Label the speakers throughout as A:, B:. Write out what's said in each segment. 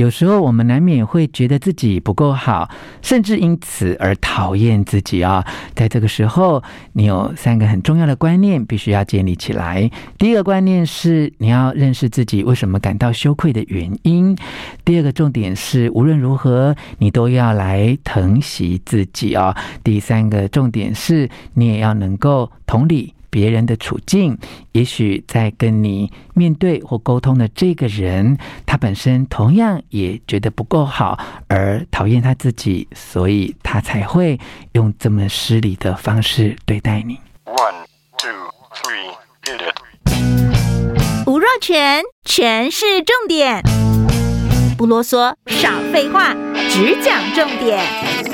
A: 有时候我们难免会觉得自己不够好，甚至因此而讨厌自己啊。在这个时候，你有三个很重要的观念必须要建立起来。第一个观念是你要认识自己为什么感到羞愧的原因。第二个重点是无论如何你都要来疼惜自己啊。第三个重点是你也要能够同理。别人的处境，也许在跟你面对或沟通的这个人，他本身同样也觉得不够好，而讨厌他自己，所以他才会用这么失礼的方式对待你。One, two, three, hit
B: it. 吴若全，全是重点，不啰嗦，少废话，只讲重点。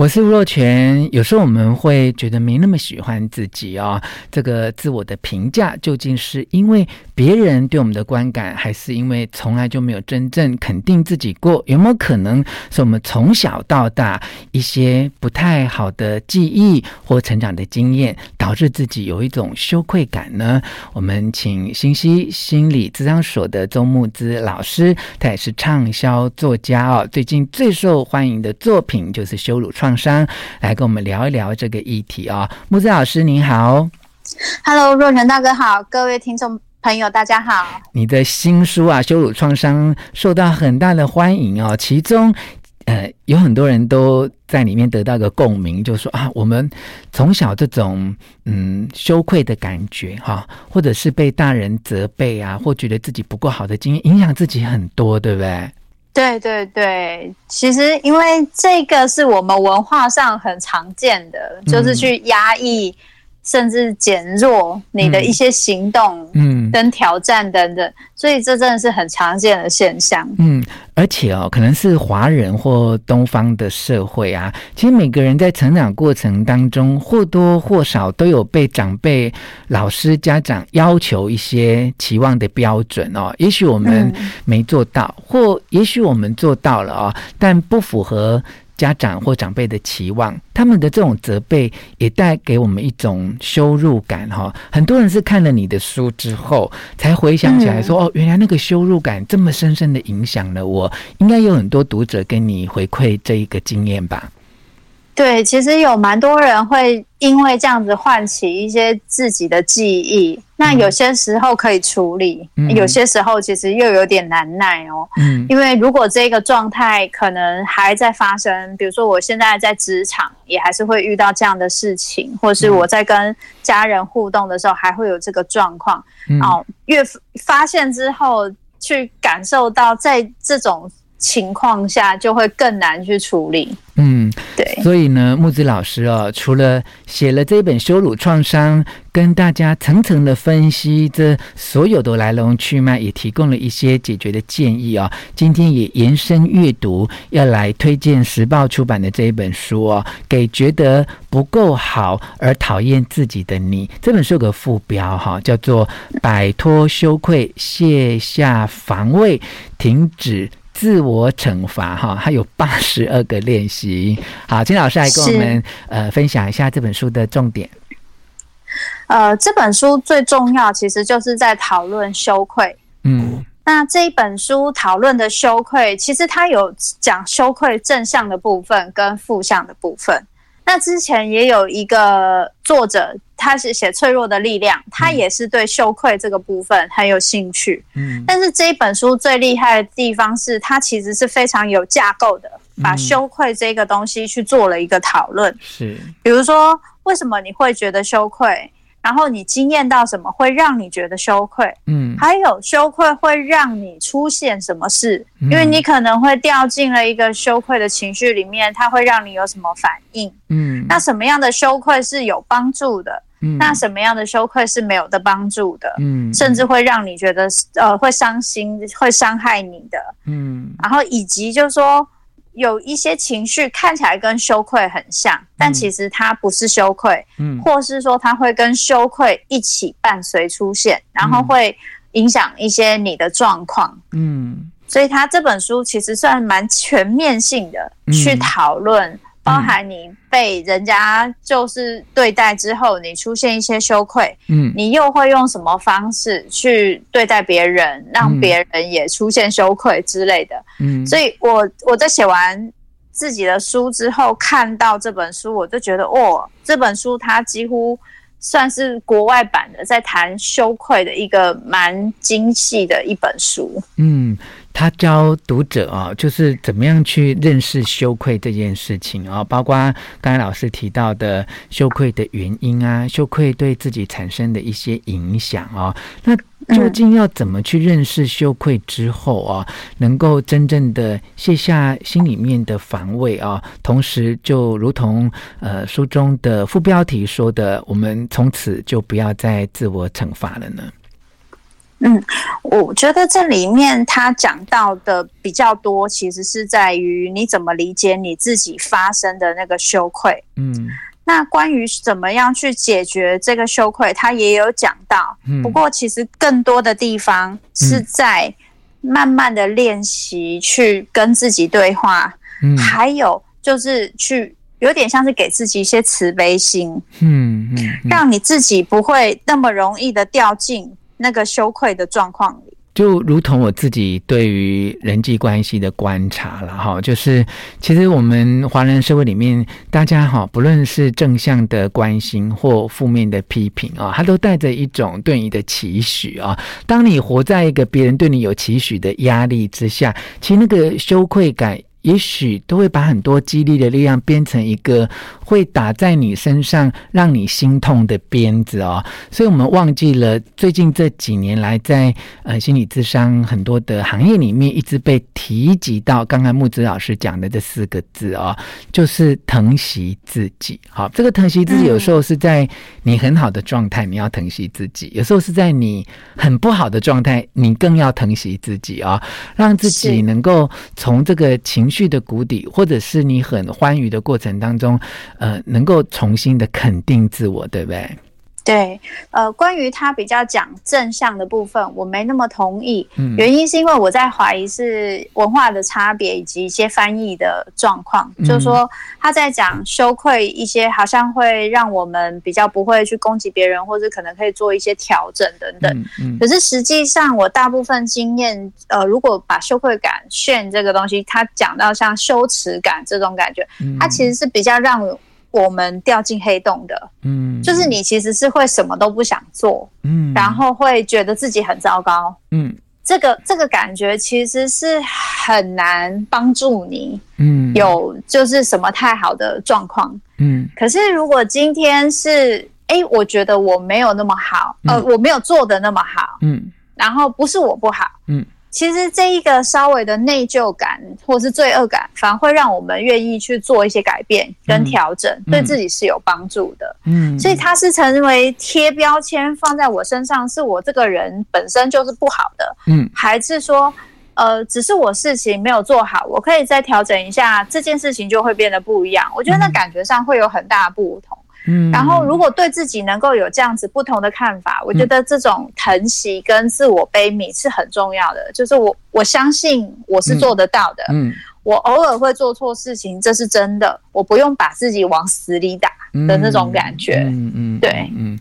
A: 我是吴若权，有时候我们会觉得没那么喜欢自己哦。这个自我的评价究竟是因为别人对我们的观感，还是因为从来就没有真正肯定自己过？有没有可能是我们从小到大一些不太好的记忆或成长的经验，导致自己有一种羞愧感呢？我们请新西心理咨商所的周木之老师，他也是畅销作家哦。最近最受欢迎的作品就是羞辱创伤来跟我们聊一聊这个议题啊、哦，木子老师您好
C: ，Hello，若权大哥好，各位听众朋友大家好。
A: 你的新书啊，《羞辱创伤》受到很大的欢迎哦，其中呃有很多人都在里面得到一个共鸣，就是说啊，我们从小这种嗯羞愧的感觉哈、啊，或者是被大人责备啊，或觉得自己不够好的经验，影响自己很多，对不对？
C: 对对对，其实因为这个是我们文化上很常见的，嗯、就是去压抑。甚至减弱你的一些行动，嗯，跟挑战等等，嗯，所以这真的是很常见的现象。
A: 嗯，而且哦，可能是华人或东方的社会啊，其实每个人在成长过程当中或多或少都有被长辈、老师、家长要求一些期望的标准哦。也许我们没做到，嗯，或也许我们做到了哦，但不符合。家长或长辈的期望，他们的这种责备也带给我们一种羞辱感哈。很多人是看了你的书之后，才回想起来说：“哦，原来那个羞辱感这么深深的影响了我。”应该有很多读者跟你回馈这一个经验吧？
C: 对，其实有蛮多人会因为这样子唤起一些自己的记忆。那有些时候可以处理，嗯、有些时候其实又有点难耐哦。嗯，因为如果这个状态可能还在发生，比如说我现在在职场也还是会遇到这样的事情，或是我在跟家人互动的时候还会有这个状况。嗯、哦，越发现之后去感受到，在这种情况下就会更难去处理。
A: 嗯，所以呢，木子老师哦，除了写了这本《羞辱创伤》，跟大家层层的分析这所有的来龙去脉，也提供了一些解决的建议哦。今天也延伸阅读，要来推荐时报出版的这一本书哦，给觉得不够好而讨厌自己的你。这本书有个副标哈，叫做《摆脱羞愧，卸下防卫，停止》。自我惩罚哈，还有八十二个练习。好，金老师来跟我们呃分享一下这本书的重点。
C: 呃，这本书最重要，其实就是在讨论羞愧。嗯，那这一本书讨论的羞愧，其实它有讲羞愧正向的部分跟负向的部分。那之前也有一个作者，他是写《脆弱的力量》，他也是对羞愧这个部分很有兴趣。嗯，但是这一本书最厉害的地方是，它其实是非常有架构的，把羞愧这个东西去做了一个讨论。是，比如说，为什么你会觉得羞愧？然后你经验到什么会让你觉得羞愧？嗯，还有羞愧会让你出现什么事？因为你可能会掉进了一个羞愧的情绪里面，它会让你有什么反应？嗯，那什么样的羞愧是有帮助的？嗯，那什么样的羞愧是没有的帮助的？嗯，甚至会让你觉得呃会伤心、会伤害你的？嗯，然后以及就是说。有一些情绪看起来跟羞愧很像，但其实它不是羞愧，嗯，或是说它会跟羞愧一起伴随出现，然后会影响一些你的状况，嗯，所以他这本书其实算蛮全面性的，去讨论。包含你被人家就是对待之后，你出现一些羞愧，嗯，你又会用什么方式去对待别人，让别人也出现羞愧之类的，嗯，所以我我在写完自己的书之后，看到这本书，我就觉得，哦，这本书它几乎算是国外版的，在谈羞愧的一个蛮精细的一本书，
A: 嗯。他教读者啊，就是怎么样去认识羞愧这件事情啊，包括刚才老师提到的羞愧的原因啊，羞愧对自己产生的一些影响啊。那究竟要怎么去认识羞愧之后啊，能够真正的卸下心里面的防卫啊，同时就如同呃书中的副标题说的，我们从此就不要再自我惩罚了呢？
C: 嗯，我觉得这里面他讲到的比较多，其实是在于你怎么理解你自己发生的那个羞愧。嗯，那关于怎么样去解决这个羞愧，他也有讲到。不过其实更多的地方是在慢慢的练习去跟自己对话，嗯，还有就是去有点像是给自己一些慈悲心，嗯嗯，让你自己不会那么容易的掉进。那个羞愧的状况里，
A: 就如同我自己对于人际关系的观察了哈，就是其实我们华人社会里面，大家哈，不论是正向的关心或负面的批评啊，它都带着一种对你的期许啊。当你活在一个别人对你有期许的压力之下，其实那个羞愧感。也许都会把很多激励的力量变成一个会打在你身上让你心痛的鞭子哦，所以我们忘记了最近这几年来在呃心理智商很多的行业里面一直被提及到刚刚木子老师讲的这四个字哦，就是疼惜自己。好，这个疼惜自己有时候是在你很好的状态，你要疼惜自己；有时候是在你很不好的状态，你更要疼惜自己啊，让自己能够从这个情绪的谷底，或者是你很欢愉的过程当中，呃，能够重新的肯定自我，对不对？
C: 对，呃，关于他比较讲正向的部分，我没那么同意。嗯，原因是因为我在怀疑是文化的差别以及一些翻译的状况。嗯，就是说他在讲羞愧一些，好像会让我们比较不会去攻击别人，或者可能可以做一些调整等等。嗯，嗯，可是实际上，我大部分经验，呃，如果把羞愧感 shame 这个东西，他讲到像羞耻感这种感觉，它其实是比较让。我们掉进黑洞的，嗯，就是你其实是会什么都不想做，嗯，然后会觉得自己很糟糕，嗯，这个这个感觉其实是很难帮助你，嗯，有就是什么太好的状况，嗯，可是如果今天是，哎，我觉得我没有那么好，呃，我没有做的那么好，嗯，然后不是我不好，嗯。其实这一个稍微的内疚感或是罪恶感，反而会让我们愿意去做一些改变跟调整，嗯、对自己是有帮助的。嗯，所以它是成为贴标签放在我身上，是我这个人本身就是不好的。嗯，还是说，呃，只是我事情没有做好，我可以再调整一下，这件事情就会变得不一样。我觉得那感觉上会有很大的不同。嗯，然后如果对自己能够有这样子不同的看法，我觉得这种疼惜跟自我悲悯是很重要的。就是我我相信我是做得到的。嗯，我偶尔会做错事情，这是真的，我不用把自己往死里打的那种感觉。嗯嗯，对，嗯。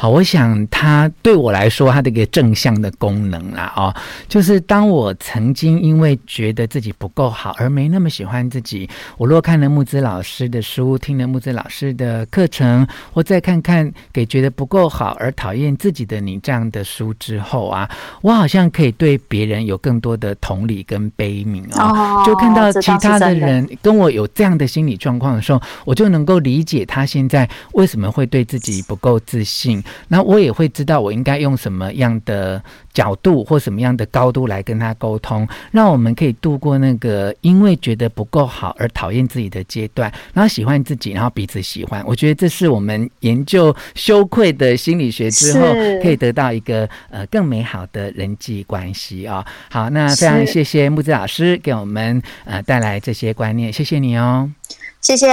A: 好，我想它对我来说，它的一个正向的功能啦，哦，就是当我曾经因为觉得自己不够好而没那么喜欢自己，我若看了木子老师的书，听了木子老师的课程，或再看看给觉得不够好而讨厌自己的你这样的书之后啊，我好像可以对别人有更多的同理跟悲悯啊，哦，就看到其他的人跟我有这样的心理状况的时候，我就能够理解他现在为什么会对自己不够自信。那我也会知道我应该用什么样的角度或什么样的高度来跟他沟通，让我们可以度过那个因为觉得不够好而讨厌自己的阶段，然后喜欢自己，然后彼此喜欢。我觉得这是我们研究羞愧的心理学之后可以得到一个呃更美好的人际关系啊、哦。好，那非常谢谢木子老师给我们呃带来这些观念，谢谢你哦，
C: 谢谢。